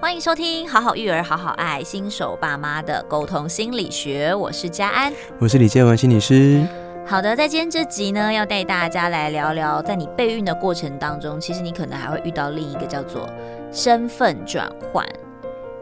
欢迎收听《好好育儿好好爱新手爸妈的沟通心理学》，我是佳安，我是李建文心理师。好的，在今天这集呢，要带大家来聊聊，在你备孕的过程当中，其实你可能还会遇到另一个叫做身份转换，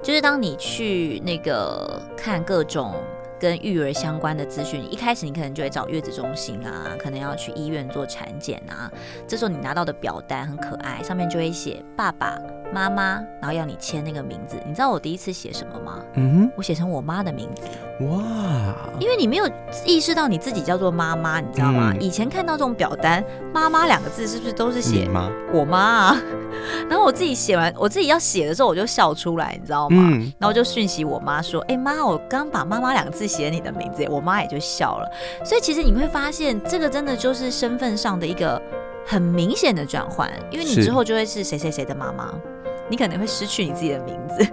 就是当你去那个看各种。跟育儿相关的资讯，一开始你可能就会找月子中心啊，可能要去医院做产检啊。这时候你拿到的表单很可爱，上面就会写爸爸妈妈，然后要你签那个名字。你知道我第一次写什么吗？嗯哼，我写成我妈的名字。哇！因为你没有意识到你自己叫做妈妈，你知道吗？嗯、以前看到这种表单，妈妈两个字是不是都是写我妈啊？然后我自己写完，我自己要写的时候，我就笑出来，你知道吗？嗯、然后我就讯息我妈说：“哎、欸、妈，我刚把妈妈两个字写你的名字。”我妈也就笑了。所以其实你会发现，这个真的就是身份上的一个很明显的转换，因为你之后就会是谁谁谁的妈妈，你可能会失去你自己的名字，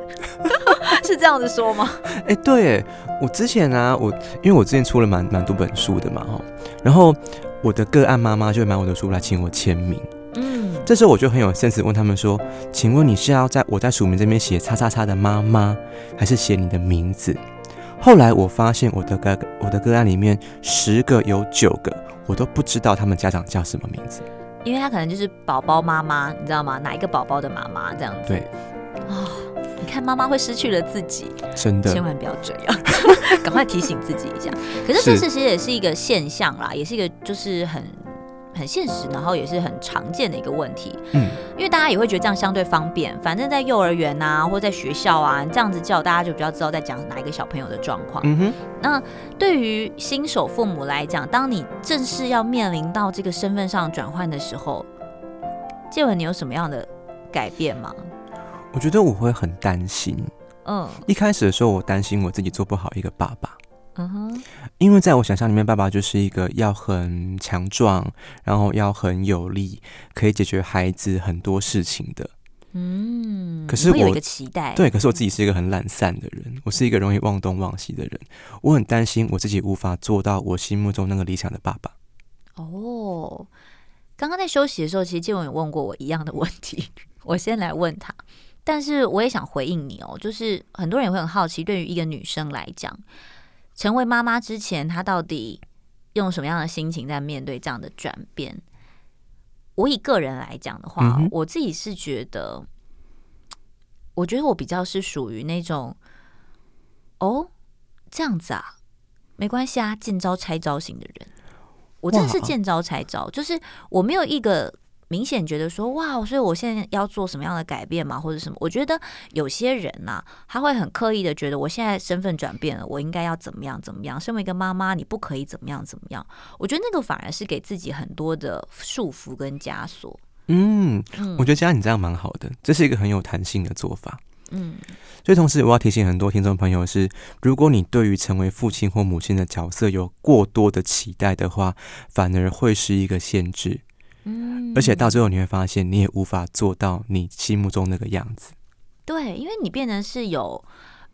是这样子说吗？哎、欸，对，我之前啊，我因为我之前出了蛮蛮多本书的嘛，哈，然后我的个案妈妈就会买我的书来请我签名。嗯这时候我就很有 sense 问他们说：“请问你是要在我在署名这边写叉叉叉的妈妈，还是写你的名字？”后来我发现我的个我的个案里面十个有九个我都不知道他们家长叫什么名字，因为他可能就是宝宝妈妈，你知道吗？哪一个宝宝的妈妈这样子？对啊，你看妈妈会失去了自己，真的，千万不要这样，赶快提醒自己一下。可是这其实也是一个现象啦，也是一个就是很。很现实，然后也是很常见的一个问题。嗯，因为大家也会觉得这样相对方便，反正在幼儿园啊，或在学校啊，这样子叫大家就比较知道在讲哪一个小朋友的状况。嗯哼。那对于新手父母来讲，当你正式要面临到这个身份上转换的时候，建文，你有什么样的改变吗？我觉得我会很担心。嗯，一开始的时候，我担心我自己做不好一个爸爸。嗯哼，因为在我想象里面，爸爸就是一个要很强壮，然后要很有力，可以解决孩子很多事情的。嗯，可是我有一个期待，对，可是我自己是一个很懒散的人，我是一个容易忘东忘西的人，我很担心我自己无法做到我心目中那个理想的爸爸。哦，刚刚在休息的时候，其实建文有问过我一样的问题，我先来问他，但是我也想回应你哦，就是很多人也会很好奇，对于一个女生来讲。成为妈妈之前，她到底用什么样的心情在面对这样的转变？我以个人来讲的话，嗯、我自己是觉得，我觉得我比较是属于那种，哦，这样子啊，没关系啊，见招拆招型的人。我真的是见招拆招，就是我没有一个。明显觉得说哇，所以我现在要做什么样的改变吗？或者什么？我觉得有些人呐、啊，他会很刻意的觉得我现在身份转变了，我应该要怎么样怎么样？身为一个妈妈，你不可以怎么样怎么样？我觉得那个反而是给自己很多的束缚跟枷锁。嗯，嗯我觉得佳安你这样蛮好的，这是一个很有弹性的做法。嗯，所以同时我要提醒很多听众朋友是，如果你对于成为父亲或母亲的角色有过多的期待的话，反而会是一个限制。嗯，而且到最后你会发现，你也无法做到你心目中那个样子。对，因为你变成是有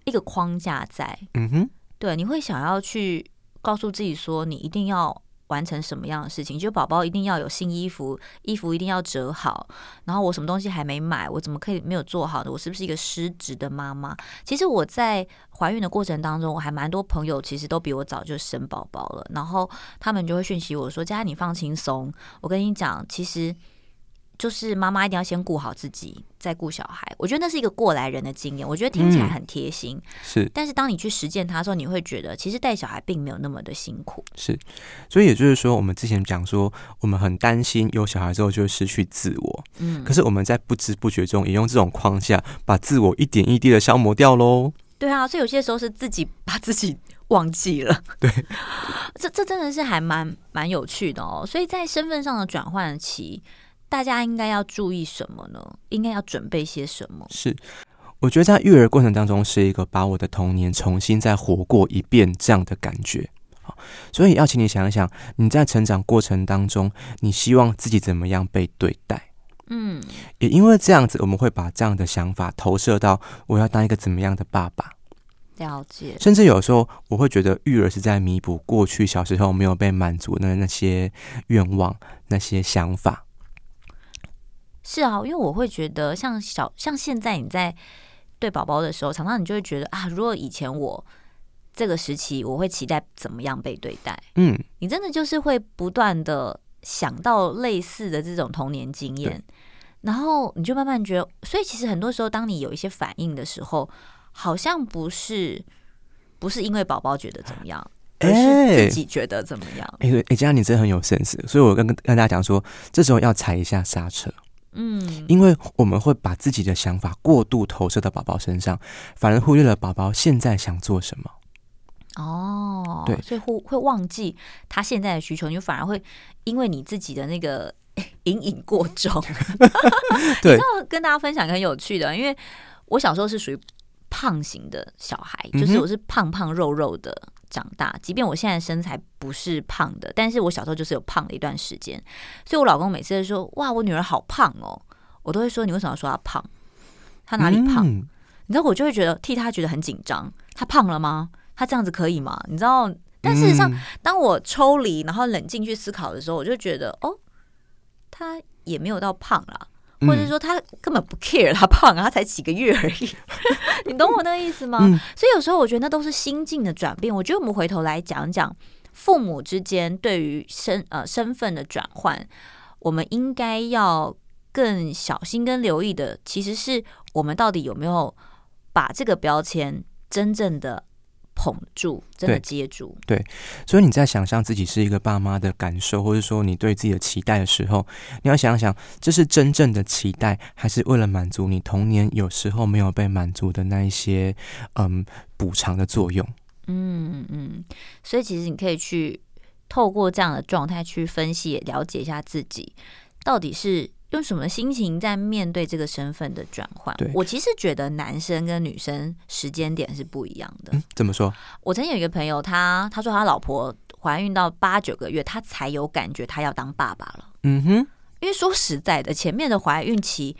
一个框架在。嗯哼，对，你会想要去告诉自己说，你一定要。完成什么样的事情？就宝宝一定要有新衣服，衣服一定要折好。然后我什么东西还没买，我怎么可以没有做好呢？我是不是一个失职的妈妈？其实我在怀孕的过程当中，我还蛮多朋友其实都比我早就生宝宝了。然后他们就会讯息我说：“佳佳，你放轻松。”我跟你讲，其实。就是妈妈一定要先顾好自己，再顾小孩。我觉得那是一个过来人的经验，我觉得听起来很贴心。嗯、是，但是当你去实践它的时候，你会觉得其实带小孩并没有那么的辛苦。是，所以也就是说，我们之前讲说，我们很担心有小孩之后就会失去自我。嗯，可是我们在不知不觉中也用这种框架把自我一点一滴的消磨掉喽。对啊，所以有些时候是自己把自己忘记了。对，这这真的是还蛮蛮有趣的哦。所以在身份上的转换期。大家应该要注意什么呢？应该要准备些什么？是，我觉得在育儿过程当中是一个把我的童年重新再活过一遍这样的感觉。好，所以要请你想一想，你在成长过程当中，你希望自己怎么样被对待？嗯，也因为这样子，我们会把这样的想法投射到我要当一个怎么样的爸爸。了解。甚至有时候我会觉得育儿是在弥补过去小时候没有被满足的那些愿望、那些想法。是啊，因为我会觉得像小像现在你在对宝宝的时候，常常你就会觉得啊，如果以前我这个时期，我会期待怎么样被对待？嗯，你真的就是会不断的想到类似的这种童年经验，然后你就慢慢觉得，所以其实很多时候，当你有一些反应的时候，好像不是不是因为宝宝觉得怎么样，而是自己觉得怎么样？哎、欸，哎、欸，佳你真的很有 sense，所以我跟跟大家讲说，这时候要踩一下刹车。嗯，因为我们会把自己的想法过度投射到宝宝身上，反而忽略了宝宝现在想做什么。哦，对，所以会会忘记他现在的需求，你就反而会因为你自己的那个 隐隐过重。对，要跟大家分享一个很有趣的，因为我小时候是属于胖型的小孩，就是我是胖胖肉肉的。长大，即便我现在身材不是胖的，但是我小时候就是有胖的一段时间，所以我老公每次都说：“哇，我女儿好胖哦。”我都会说：“你为什么要说她胖？她哪里胖？”嗯、你知道，我就会觉得替她觉得很紧张。她胖了吗？她这样子可以吗？你知道？但事实上，嗯、当我抽离，然后冷静去思考的时候，我就觉得，哦，她也没有到胖啦。或者说他根本不 care 他胖啊，他才几个月而已，你懂我那个意思吗？嗯、所以有时候我觉得那都是心境的转变。我觉得我们回头来讲讲父母之间对于身呃身份的转换，我们应该要更小心跟留意的，其实是我们到底有没有把这个标签真正的。捧住，真的接住对。对，所以你在想象自己是一个爸妈的感受，或者说你对自己的期待的时候，你要想想，这是真正的期待，还是为了满足你童年有时候没有被满足的那一些嗯补偿的作用？嗯嗯，所以其实你可以去透过这样的状态去分析，也了解一下自己到底是。用什么心情在面对这个身份的转换？我其实觉得男生跟女生时间点是不一样的。嗯，怎么说？我曾经有一个朋友，他他说他老婆怀孕到八九个月，他才有感觉他要当爸爸了。嗯哼，因为说实在的，前面的怀孕期。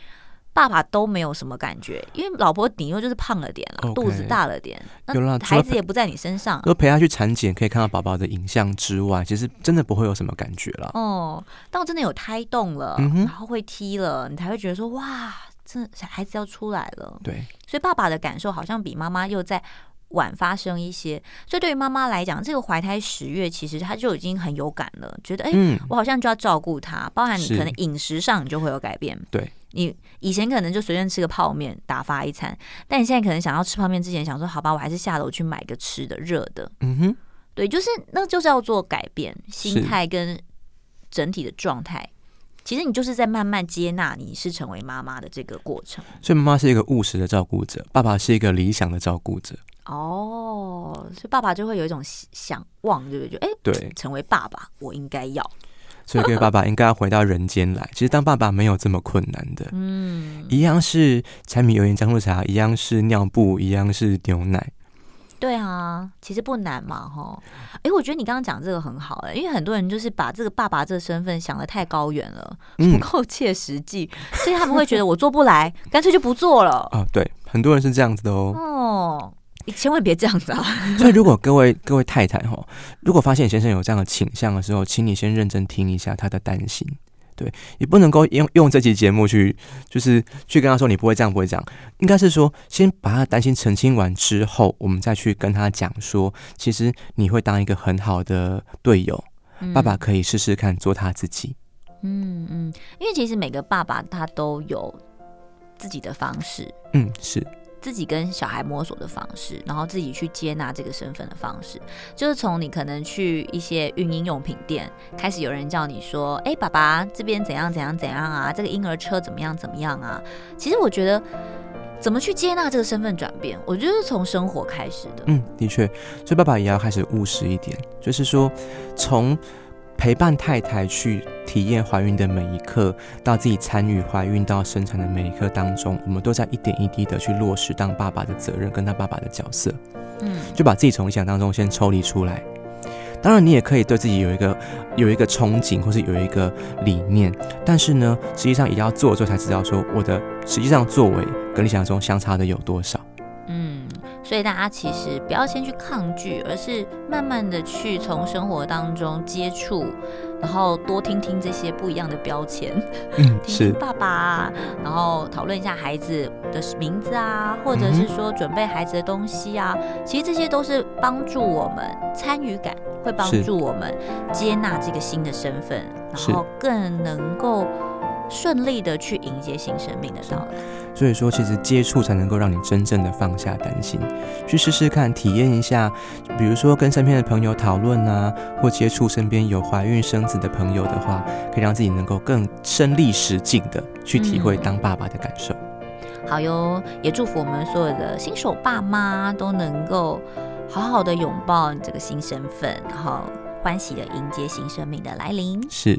爸爸都没有什么感觉，因为老婆顶多就是胖了点了，okay, 肚子大了点，那孩子也不在你身上。就陪他去产检，可以看到宝宝的影像之外，其实真的不会有什么感觉了。哦，当我真的有胎动了，嗯、然后会踢了，你才会觉得说哇，这小孩子要出来了。对，所以爸爸的感受好像比妈妈又在晚发生一些。所以对于妈妈来讲，这个怀胎十月其实她就已经很有感了，觉得哎，嗯、我好像就要照顾他，包含你可能饮食上你就会有改变。对。你以前可能就随便吃个泡面打发一餐，但你现在可能想要吃泡面之前想说，好吧，我还是下楼去买个吃的热的。嗯哼，对，就是那就是要做改变心态跟整体的状态。其实你就是在慢慢接纳你是成为妈妈的这个过程。所以妈妈是一个务实的照顾者，爸爸是一个理想的照顾者。哦，所以爸爸就会有一种想望，对不对？就哎，对，成为爸爸，我应该要。所以，各位爸爸应该要回到人间来。其实，当爸爸没有这么困难的。嗯，一样是柴米油盐酱醋茶，一样是尿布，一样是牛奶。对啊，其实不难嘛，哈。哎，我觉得你刚刚讲这个很好，哎，因为很多人就是把这个爸爸这个身份想的太高远了，不够切实际，所以他们会觉得我做不来，干脆就不做了。啊，对，很多人是这样子的哦。哦。你千万别这样子啊！所以，如果各位各位太太哈，如果发现先生有这样的倾向的时候，请你先认真听一下他的担心。对，你不能够用用这期节目去，就是去跟他说你不会这样，不会这样。应该是说，先把他担心澄清完之后，我们再去跟他讲说，其实你会当一个很好的队友，嗯、爸爸可以试试看做他自己。嗯嗯，因为其实每个爸爸他都有自己的方式。嗯，是。自己跟小孩摸索的方式，然后自己去接纳这个身份的方式，就是从你可能去一些孕婴用品店开始，有人叫你说：“哎，爸爸这边怎样怎样怎样啊？这个婴儿车怎么样怎么样啊？”其实我觉得，怎么去接纳这个身份转变，我觉得是从生活开始的。嗯，的确，所以爸爸也要开始务实一点，就是说从。陪伴太太去体验怀孕的每一刻，到自己参与怀孕到生产的每一刻当中，我们都在一点一滴的去落实当爸爸的责任，跟他爸爸的角色。嗯，就把自己从理想当中先抽离出来。当然，你也可以对自己有一个有一个憧憬，或是有一个理念，但是呢，实际上也要做之后才知道说，我的实际上作为跟理想中相差的有多少。所以大家其实不要先去抗拒，而是慢慢的去从生活当中接触，然后多听听这些不一样的标签，嗯，听听爸爸，然后讨论一下孩子的名字啊，或者是说准备孩子的东西啊，嗯、其实这些都是帮助我们参与感，会帮助我们接纳这个新的身份，然后更能够。顺利的去迎接新生命的到来，所以说其实接触才能够让你真正的放下担心，去试试看，体验一下，比如说跟身边的朋友讨论啊，或接触身边有怀孕生子的朋友的话，可以让自己能够更身历实境的去体会当爸爸的感受。嗯、好哟，也祝福我们所有的新手爸妈都能够好好的拥抱这个新身份，然后欢喜的迎接新生命的来临。是。